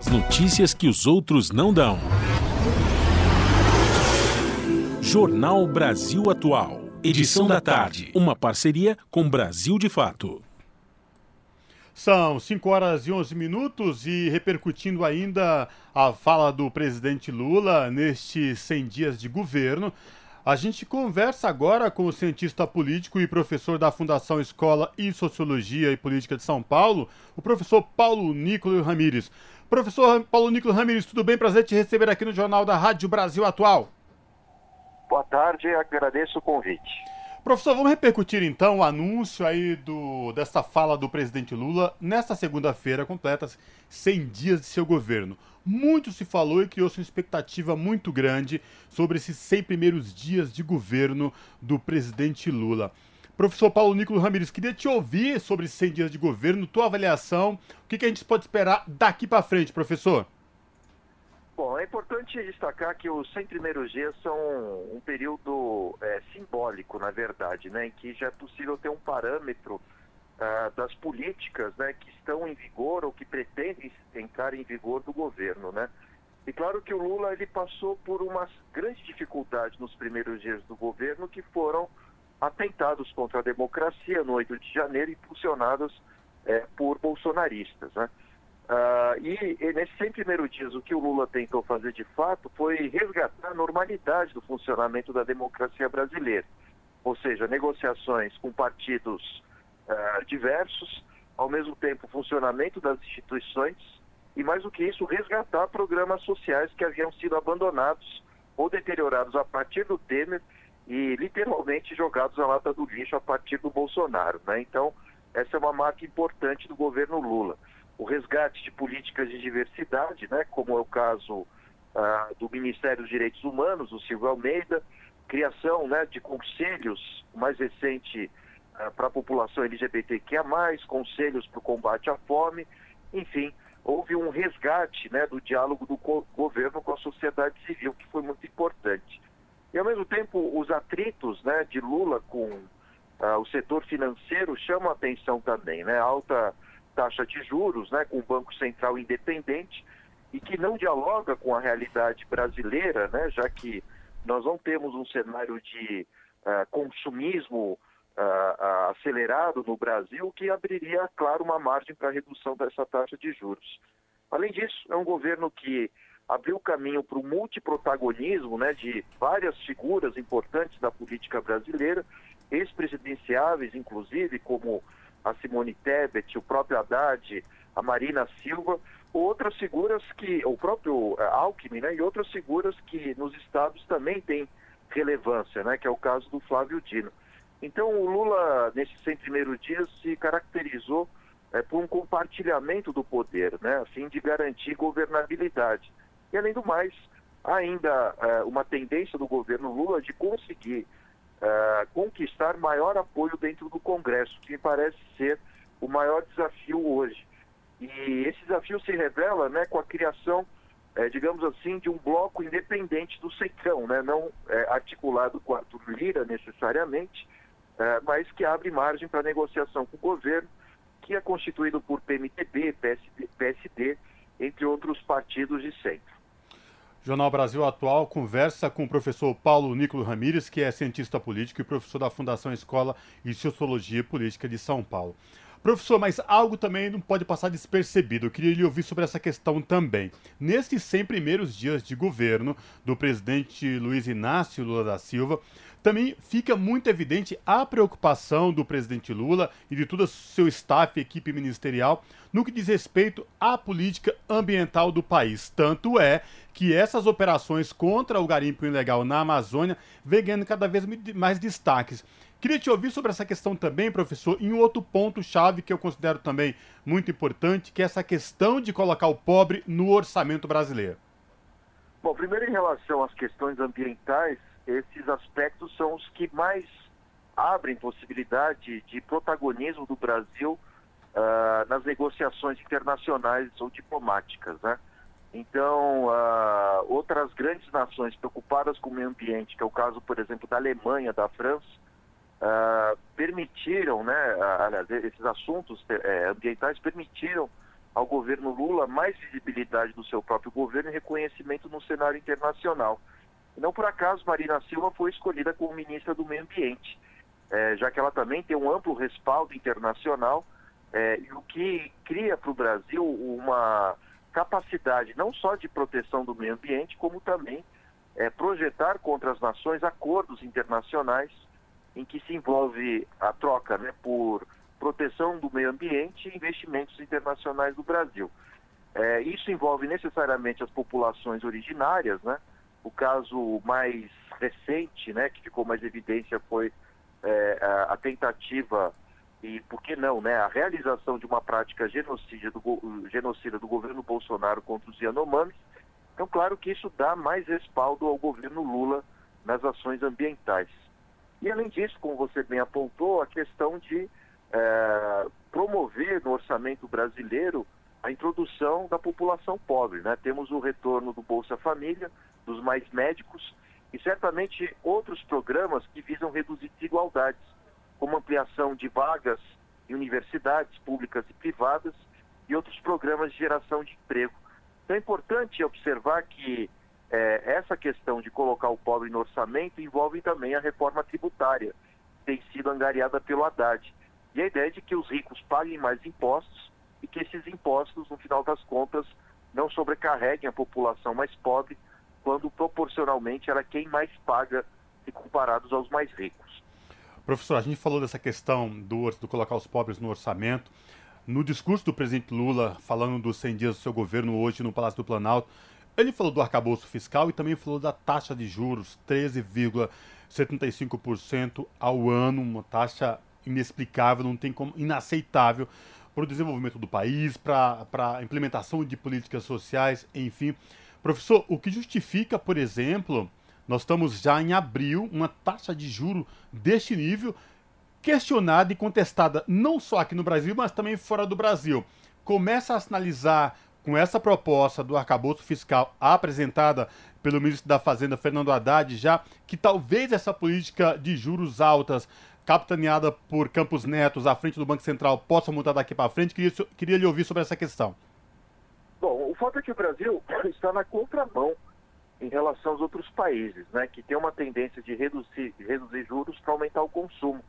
As notícias que os outros não dão. Jornal Brasil Atual. Edição da tarde. Uma parceria com Brasil de Fato. São 5 horas e 11 minutos e repercutindo ainda a fala do presidente Lula nestes 100 dias de governo. A gente conversa agora com o cientista político e professor da Fundação Escola e Sociologia e Política de São Paulo, o professor Paulo Nicolau Ramires. Professor Paulo Nicolau Ramires, tudo bem? Prazer te receber aqui no Jornal da Rádio Brasil Atual. Boa tarde, agradeço o convite. Professor, vamos repercutir então o anúncio aí do, dessa fala do presidente Lula. Nesta segunda-feira completa 100 dias de seu governo. Muito se falou e criou-se uma expectativa muito grande sobre esses 100 primeiros dias de governo do presidente Lula. Professor Paulo Nicolau Ramires, queria te ouvir sobre esses 100 dias de governo, tua avaliação, o que, que a gente pode esperar daqui para frente, professor? Bom, é importante destacar que os 100 primeiros dias são um período é, simbólico, na verdade, né, em que já é possível ter um parâmetro uh, das políticas né, que estão em vigor ou que pretendem entrar em vigor do governo. Né? E claro que o Lula ele passou por uma grande dificuldade nos primeiros dias do governo, que foram atentados contra a democracia no 8 de janeiro, impulsionados é, por bolsonaristas. Né? Uh, e, e nesses 100 primeiros dias, o que o Lula tentou fazer de fato foi resgatar a normalidade do funcionamento da democracia brasileira. Ou seja, negociações com partidos uh, diversos, ao mesmo tempo funcionamento das instituições e, mais do que isso, resgatar programas sociais que haviam sido abandonados ou deteriorados a partir do Temer e literalmente jogados na lata do lixo a partir do Bolsonaro. Né? Então, essa é uma marca importante do governo Lula o resgate de políticas de diversidade, né, como é o caso ah, do Ministério dos Direitos Humanos, o Silvio Almeida, criação né, de conselhos, o mais recente ah, para a população LGBTQIA+, conselhos para o combate à fome, enfim, houve um resgate né, do diálogo do governo com a sociedade civil, que foi muito importante. E, ao mesmo tempo, os atritos né, de Lula com ah, o setor financeiro chamam a atenção também, né, alta taxa de juros, né, com o Banco Central independente e que não dialoga com a realidade brasileira, né, já que nós não temos um cenário de uh, consumismo uh, acelerado no Brasil, que abriria, claro, uma margem para redução dessa taxa de juros. Além disso, é um governo que abriu caminho para o multiprotagonismo né, de várias figuras importantes da política brasileira, ex-presidenciáveis, inclusive, como a Simone Tebet, o próprio Haddad, a Marina Silva, outras figuras que, o próprio uh, Alckmin, né, e outras figuras que nos estados também têm relevância, né, que é o caso do Flávio Dino. Então, o Lula, nesses 100 primeiros dias, se caracterizou é, por um compartilhamento do poder, né, a fim de garantir governabilidade. E, além do mais, ainda é, uma tendência do governo Lula de conseguir uh, conquistar maior apoio dentro do Congresso, que me parece ser o maior desafio hoje. E esse desafio se revela né, com a criação, eh, digamos assim, de um bloco independente do Secão, né, não articulado com Arthur Lira necessariamente, mas que abre margem para negociação com o governo, que é constituído por PMTB, PSD, PSD entre outros partidos de centro. Jornal Brasil Atual conversa com o professor Paulo Nicolau Ramires, que é cientista político e professor da Fundação Escola e Sociologia Política de São Paulo. Professor, mas algo também não pode passar despercebido. Eu queria lhe ouvir sobre essa questão também. Nesses 100 primeiros dias de governo do presidente Luiz Inácio Lula da Silva, também fica muito evidente a preocupação do presidente Lula e de todo o seu staff e equipe ministerial no que diz respeito à política ambiental do país. Tanto é que essas operações contra o garimpo ilegal na Amazônia vem ganhando cada vez mais destaques. Queria te ouvir sobre essa questão também, professor, em um outro ponto-chave que eu considero também muito importante, que é essa questão de colocar o pobre no orçamento brasileiro. Bom, primeiro em relação às questões ambientais, esses aspectos são os que mais abrem possibilidade de protagonismo do Brasil uh, nas negociações internacionais ou diplomáticas, né? Então, uh, outras grandes nações preocupadas com o meio ambiente, que é o caso, por exemplo, da Alemanha, da França, uh, permitiram, né, uh, esses assuntos uh, ambientais permitiram ao governo Lula mais visibilidade do seu próprio governo e reconhecimento no cenário internacional. Não por acaso Marina Silva foi escolhida como ministra do Meio Ambiente, é, já que ela também tem um amplo respaldo internacional, é, o que cria para o Brasil uma capacidade não só de proteção do meio ambiente, como também é, projetar contra as nações acordos internacionais em que se envolve a troca né, por proteção do meio ambiente e investimentos internacionais do Brasil. É, isso envolve necessariamente as populações originárias, né? O caso mais recente, né, que ficou mais evidência foi é, a, a, tentativa e, por que não, né, a realização de uma prática genocida do, genocida do governo Bolsonaro contra os Yanomamis. Então, claro que isso dá mais respaldo ao governo Lula nas ações ambientais. E, além disso, como você bem apontou, a questão de é, promover no orçamento brasileiro a introdução da população pobre. Né? Temos o retorno do Bolsa Família, dos mais médicos e certamente outros programas que visam reduzir desigualdades, como ampliação de vagas em universidades públicas e privadas e outros programas de geração de emprego. Então é importante observar que é, essa questão de colocar o pobre no orçamento envolve também a reforma tributária, que tem sido angariada pelo Haddad. E a ideia é de que os ricos paguem mais impostos e que esses impostos, no final das contas, não sobrecarreguem a população mais pobre, quando proporcionalmente era quem mais paga se comparados aos mais ricos. Professor, a gente falou dessa questão do, do colocar os pobres no orçamento. No discurso do presidente Lula, falando dos 100 dias do seu governo hoje no Palácio do Planalto, ele falou do arcabouço fiscal e também falou da taxa de juros, 13,75% ao ano, uma taxa inexplicável, não tem como, inaceitável para o desenvolvimento do país, para a implementação de políticas sociais, enfim. Professor, o que justifica, por exemplo, nós estamos já em abril, uma taxa de juro deste nível questionada e contestada não só aqui no Brasil, mas também fora do Brasil. Começa a sinalizar com essa proposta do arcabouço fiscal apresentada pelo ministro da Fazenda, Fernando Haddad, já que talvez essa política de juros altas capitaneada por Campos Netos à frente do Banco Central possa mudar daqui para frente. Queria, queria lhe ouvir sobre essa questão. Bom, o fato é que o Brasil está na contramão em relação aos outros países, né, que tem uma tendência de reduzir, reduzir juros para aumentar o consumo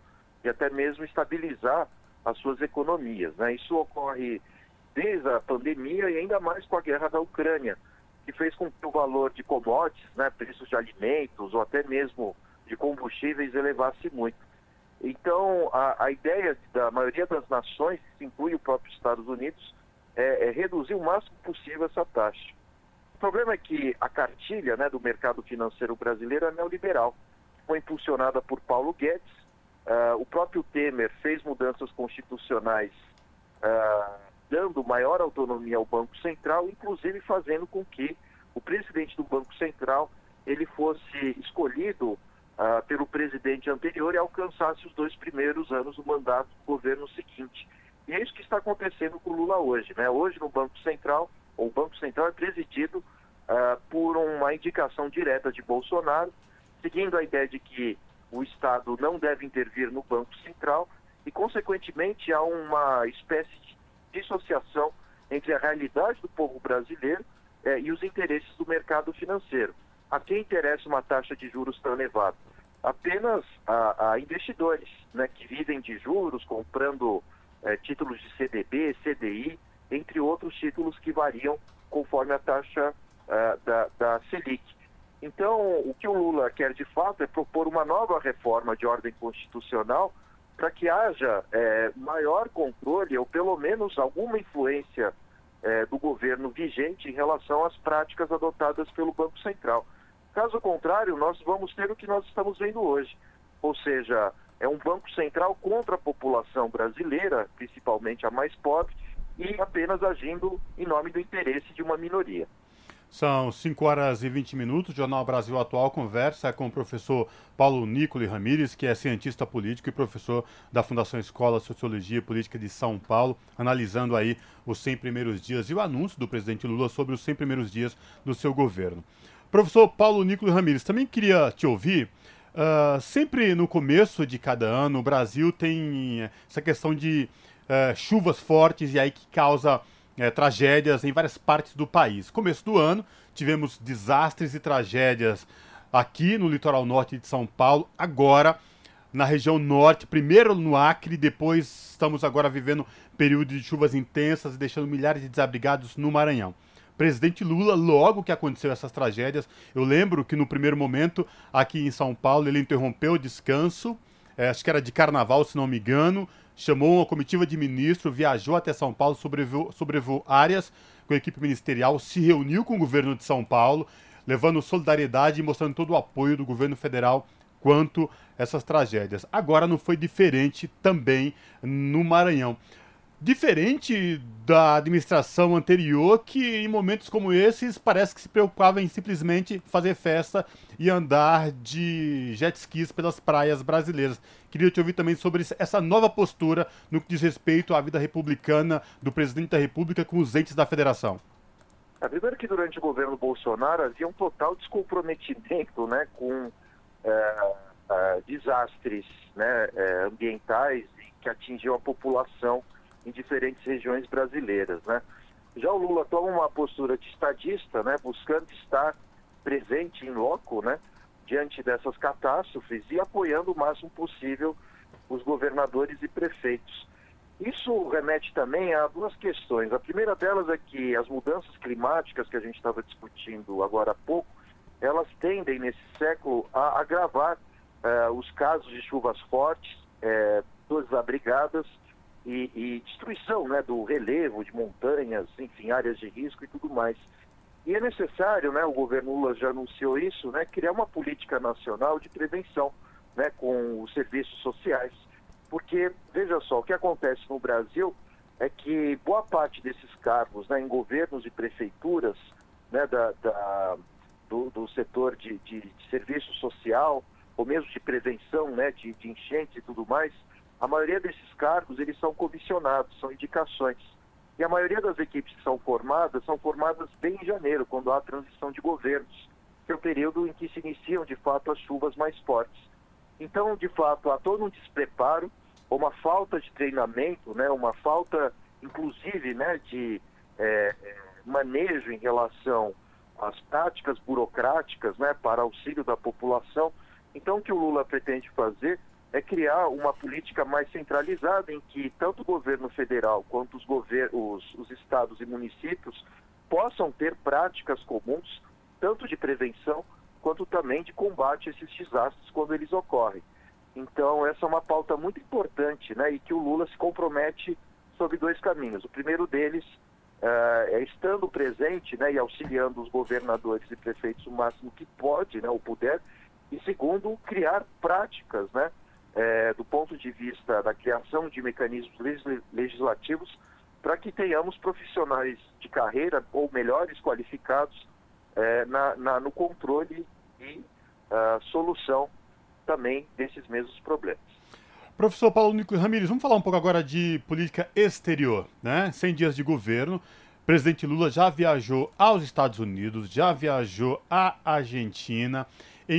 e até mesmo estabilizar as suas economias. Né? Isso ocorre desde a pandemia e ainda mais com a guerra da Ucrânia, que fez com que o valor de commodities, né, preços de alimentos ou até mesmo de combustíveis elevasse muito. Então, a, a ideia da maioria das nações, que inclui o próprio Estados Unidos, é, é, reduzir o máximo possível essa taxa. O problema é que a cartilha né, do mercado financeiro brasileiro é neoliberal. Foi impulsionada por Paulo Guedes. Uh, o próprio Temer fez mudanças constitucionais uh, dando maior autonomia ao Banco Central, inclusive fazendo com que o presidente do Banco Central ele fosse escolhido uh, pelo presidente anterior e alcançasse os dois primeiros anos do mandato do governo seguinte. E é isso que está acontecendo com o Lula hoje. Né? Hoje, no Banco Central, o Banco Central é presidido uh, por uma indicação direta de Bolsonaro, seguindo a ideia de que o Estado não deve intervir no Banco Central e, consequentemente, há uma espécie de dissociação entre a realidade do povo brasileiro eh, e os interesses do mercado financeiro. A quem interessa uma taxa de juros tão elevada? Apenas a, a investidores né, que vivem de juros, comprando é, títulos de CDB, CDI, entre outros títulos que variam conforme a taxa uh, da, da Selic. Então, o que o Lula quer de fato é propor uma nova reforma de ordem constitucional para que haja é, maior controle ou pelo menos alguma influência é, do governo vigente em relação às práticas adotadas pelo Banco Central. Caso contrário, nós vamos ter o que nós estamos vendo hoje, ou seja, é um banco central contra a população brasileira, principalmente a mais pobre, e apenas agindo em nome do interesse de uma minoria. São 5 horas e 20 minutos. O Jornal Brasil Atual conversa com o professor Paulo Nicole Ramires, que é cientista político e professor da Fundação Escola Sociologia e Política de São Paulo, analisando aí os 100 primeiros dias e o anúncio do presidente Lula sobre os 100 primeiros dias do seu governo. Professor Paulo Nicolas Ramires, também queria te ouvir. Uh, sempre no começo de cada ano, o Brasil tem essa questão de uh, chuvas fortes e aí que causa uh, tragédias em várias partes do país. Começo do ano, tivemos desastres e tragédias aqui no litoral norte de São Paulo, agora na região norte, primeiro no Acre, depois estamos agora vivendo período de chuvas intensas, deixando milhares de desabrigados no Maranhão. Presidente Lula, logo que aconteceu essas tragédias, eu lembro que no primeiro momento, aqui em São Paulo, ele interrompeu o descanso, é, acho que era de carnaval, se não me engano, chamou uma comitiva de ministros, viajou até São Paulo, sobrevoou, sobrevoou áreas com a equipe ministerial, se reuniu com o governo de São Paulo, levando solidariedade e mostrando todo o apoio do governo federal quanto essas tragédias. Agora não foi diferente também no Maranhão. Diferente da administração anterior, que em momentos como esses parece que se preocupava em simplesmente fazer festa e andar de jet skis pelas praias brasileiras. Queria te ouvir também sobre essa nova postura no que diz respeito à vida republicana do presidente da República com os entes da federação. É, primeiro que durante o governo Bolsonaro havia um total descomprometimento né, com é, é, desastres né, é, ambientais que atingiam a população em diferentes regiões brasileiras. Né? Já o Lula toma uma postura de estadista, né, buscando estar presente em loco né, diante dessas catástrofes e apoiando o máximo possível os governadores e prefeitos. Isso remete também a duas questões. A primeira delas é que as mudanças climáticas que a gente estava discutindo agora há pouco, elas tendem nesse século a agravar uh, os casos de chuvas fortes, uh, desabrigadas e, e, destruição né, do relevo de montanhas, enfim, áreas de risco e tudo mais. E é necessário, né, o governo Lula já anunciou isso, né, criar uma política nacional de prevenção né, com os serviços sociais porque, veja só, o que acontece no Brasil é que boa parte desses cargos né, em governos e prefeituras né, da, da do, do, setor de, de, de, serviço social, ou mesmo de prevenção né, de, de enchentes e tudo mais, a maioria desses cargos eles são comissionados, são indicações. E a maioria das equipes que são formadas são formadas bem em janeiro, quando há transição de governos, que é o período em que se iniciam de fato as chuvas mais fortes. Então, de fato, há todo um despreparo uma falta de treinamento, né, uma falta, inclusive, né, de é, é, manejo em relação às práticas burocráticas né, para auxílio da população. Então, o que o Lula pretende fazer é criar uma política mais centralizada em que tanto o governo federal quanto os, os, os estados e municípios possam ter práticas comuns, tanto de prevenção quanto também de combate a esses desastres quando eles ocorrem. Então, essa é uma pauta muito importante, né? E que o Lula se compromete sobre dois caminhos. O primeiro deles uh, é estando presente, né? E auxiliando os governadores e prefeitos o máximo que pode, né? Ou puder. E segundo, criar práticas, né? É, do ponto de vista da criação de mecanismos legislativos para que tenhamos profissionais de carreira ou melhores qualificados é, na, na, no controle e uh, solução também desses mesmos problemas. Professor Paulo Nico Ramires, vamos falar um pouco agora de política exterior, né? 100 dias de governo. O presidente Lula já viajou aos Estados Unidos, já viajou à Argentina,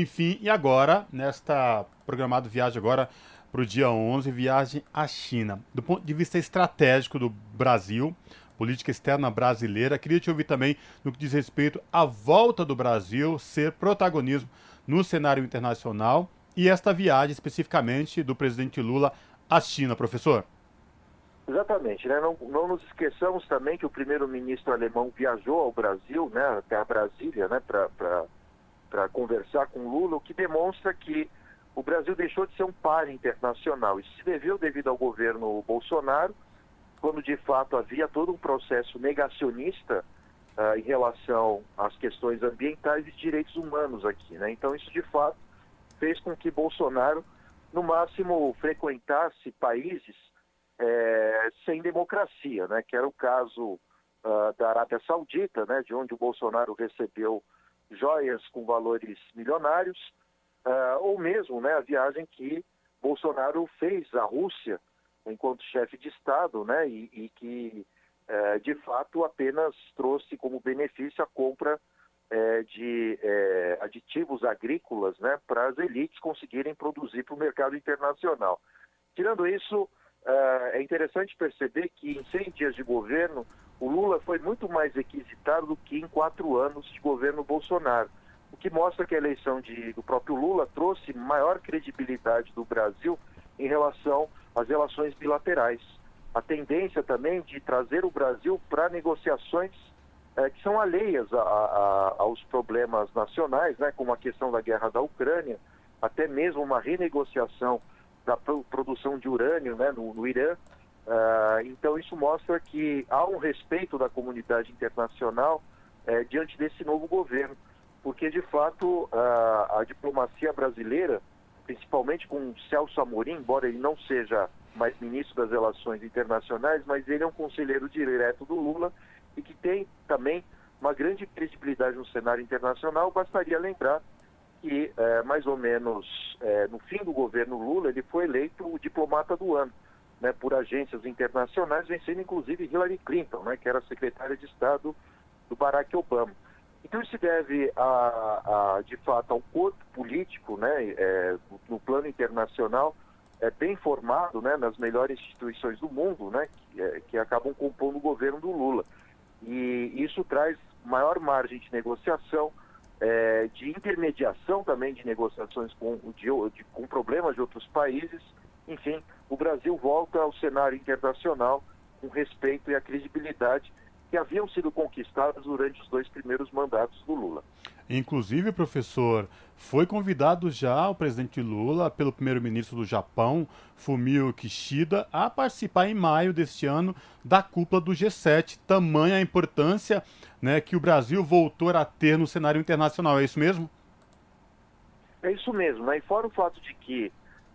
enfim, e agora, nesta programada viagem agora para o dia 11, viagem à China. Do ponto de vista estratégico do Brasil, política externa brasileira, queria te ouvir também no que diz respeito à volta do Brasil ser protagonismo no cenário internacional e esta viagem especificamente do presidente Lula à China, professor? Exatamente, né? não, não nos esqueçamos também que o primeiro-ministro alemão viajou ao Brasil, né, até a Brasília, né, para conversar com Lula, o que demonstra que o Brasil deixou de ser um par internacional. Isso se deveu devido ao governo Bolsonaro, quando de fato havia todo um processo negacionista uh, em relação às questões ambientais e direitos humanos aqui. Né? Então, isso de fato fez com que Bolsonaro, no máximo, frequentasse países é, sem democracia, né? que era o caso uh, da Arábia Saudita, né? de onde o Bolsonaro recebeu joias com valores milionários, uh, ou mesmo né, a viagem que Bolsonaro fez à Rússia enquanto chefe de Estado, né, e, e que, uh, de fato, apenas trouxe como benefício a compra é, de é, aditivos agrícolas né, para as elites conseguirem produzir para o mercado internacional. Tirando isso, uh, é interessante perceber que em 100 dias de governo, o Lula foi muito mais requisitado do que em quatro anos de governo Bolsonaro. O que mostra que a eleição de, do próprio Lula trouxe maior credibilidade do Brasil em relação às relações bilaterais. A tendência também de trazer o Brasil para negociações é, que são alheias a, a, aos problemas nacionais, né, como a questão da guerra da Ucrânia, até mesmo uma renegociação da produção de urânio né, no, no Irã. Uh, então, isso mostra que há um respeito da comunidade internacional uh, diante desse novo governo, porque, de fato, uh, a diplomacia brasileira, principalmente com Celso Amorim, embora ele não seja mais ministro das Relações Internacionais, mas ele é um conselheiro direto do Lula e que tem também uma grande credibilidade no cenário internacional. Bastaria lembrar que, é, mais ou menos é, no fim do governo Lula, ele foi eleito o diplomata do ano né, por agências internacionais, vencendo inclusive Hillary Clinton, né, que era secretária de Estado do Barack Obama. Então isso deve, a, a de fato, ao corpo político né, é, no plano internacional é, bem formado né, nas melhores instituições do mundo, né, que, é, que acabam compondo o governo do Lula. E isso traz maior margem de negociação, é, de intermediação também de negociações com, de, de, com problemas de outros países. Enfim, o Brasil volta ao cenário internacional com respeito e a credibilidade que haviam sido conquistadas durante os dois primeiros mandatos do Lula. Inclusive, professor, foi convidado já o presidente Lula pelo primeiro-ministro do Japão, Fumio Kishida, a participar em maio deste ano da cúpula do G7. Tamanha a importância né, que o Brasil voltou a ter no cenário internacional. É isso mesmo? É isso mesmo. Né? E fora o fato de que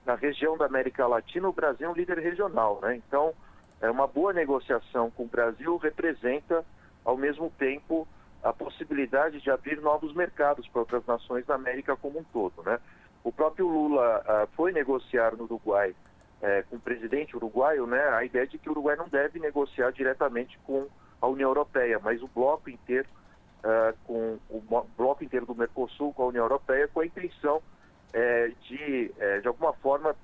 na região da América Latina o Brasil é um líder regional. Né? Então, é uma boa negociação com o Brasil representa, ao mesmo tempo, a possibilidade de abrir novos mercados para outras nações da América como um todo. Né? O próprio Lula uh, foi negociar no Uruguai uh, com o presidente uruguaio né, a ideia de que o Uruguai não deve negociar diretamente com a União Europeia, mas o bloco inteiro, uh, com o bloco inteiro do Mercosul com a União Europeia, com a intenção eh, de, de alguma forma,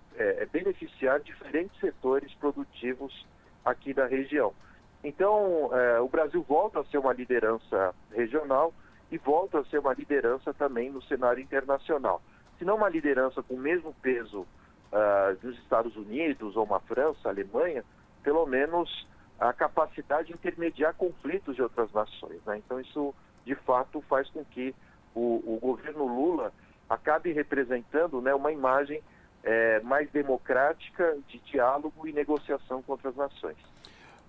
beneficiar diferentes setores produtivos aqui da região. Então, é, o Brasil volta a ser uma liderança regional e volta a ser uma liderança também no cenário internacional. Se não uma liderança com o mesmo peso uh, dos Estados Unidos ou uma França, Alemanha, pelo menos a capacidade de intermediar conflitos de outras nações. Né? Então, isso de fato faz com que o, o governo Lula acabe representando né, uma imagem é, mais democrática de diálogo e negociação com outras nações.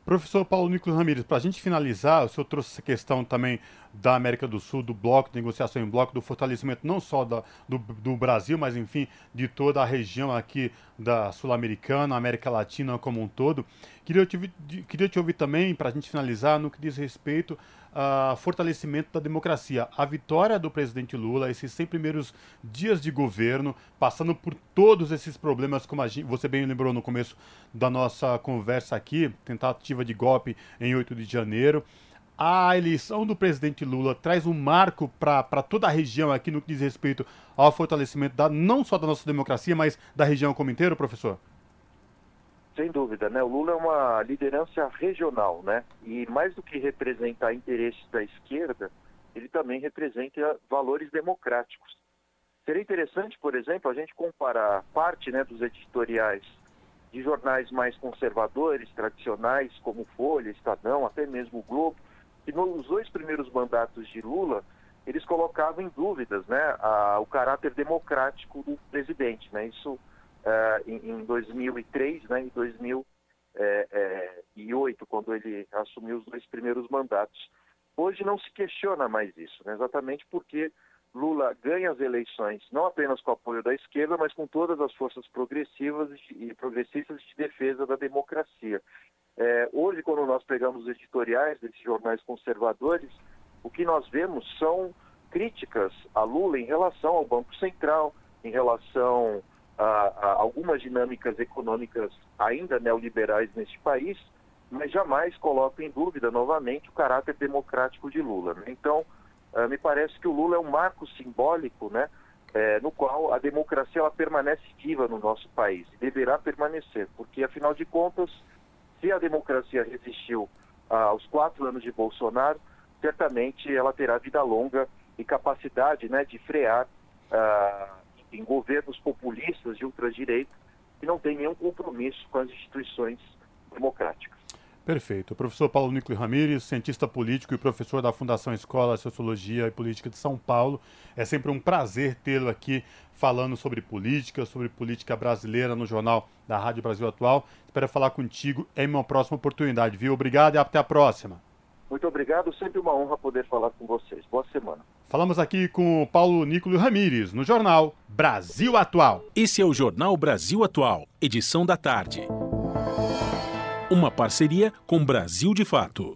Professor Paulo Nicolas Ramírez, para a gente finalizar, o senhor trouxe essa questão também da América do Sul, do bloco de negociação em bloco, do fortalecimento não só da, do, do, Brasil, mas enfim, de toda a região aqui da Sul-Americana, América Latina como um todo. Queria te, queria te ouvir também, para a gente finalizar, no que diz respeito ao fortalecimento da democracia. A vitória do presidente Lula, esses 100 primeiros dias de governo, passando por todos esses problemas, como gente, você bem lembrou no começo da nossa conversa aqui, tentativa de golpe em 8 de janeiro a eleição do presidente Lula traz um marco para toda a região aqui no que diz respeito ao fortalecimento da, não só da nossa democracia, mas da região como inteiro, professor? Sem dúvida, né? O Lula é uma liderança regional, né? E mais do que representar interesses da esquerda, ele também representa valores democráticos. Seria interessante, por exemplo, a gente comparar parte né, dos editoriais de jornais mais conservadores, tradicionais, como Folha, Estadão, até mesmo o Globo, que nos dois primeiros mandatos de Lula, eles colocavam em dúvidas né, a, o caráter democrático do presidente. Né? Isso uh, em, em, 2003 né, e 2008, é, é, quando ele assumiu os dois primeiros mandatos. Hoje não se questiona mais isso, né, exatamente porque Lula ganha as eleições não apenas com o apoio da esquerda, mas com todas as forças progressivas e progressistas de defesa da democracia. É, hoje, quando nós pegamos os editoriais desses jornais conservadores, o que nós vemos são críticas a Lula em relação ao Banco Central, em relação a, algumas dinâmicas econômicas ainda neoliberais neste país, mas jamais colocam em dúvida novamente o caráter democrático de Lula. Né? Então, uh, me parece que o Lula é um marco simbólico né, é, no qual a democracia ela permanece viva no nosso país e deverá permanecer, porque afinal de contas, se a democracia resistiu aos quatro anos de Bolsonaro, certamente ela terá vida longa e capacidade né, de frear ah, em governos populistas de ultradireita que não têm nenhum compromisso com as instituições democráticas. Perfeito. O professor Paulo Nicolau Ramires, cientista político e professor da Fundação Escola Sociologia e Política de São Paulo. É sempre um prazer tê-lo aqui falando sobre política, sobre política brasileira no Jornal da Rádio Brasil Atual. Espero falar contigo em uma próxima oportunidade, viu? Obrigado e até a próxima. Muito obrigado, sempre uma honra poder falar com vocês. Boa semana. Falamos aqui com o Paulo Nicolau Ramires, no Jornal Brasil Atual. Esse é o Jornal Brasil Atual, edição da tarde uma parceria com Brasil de Fato.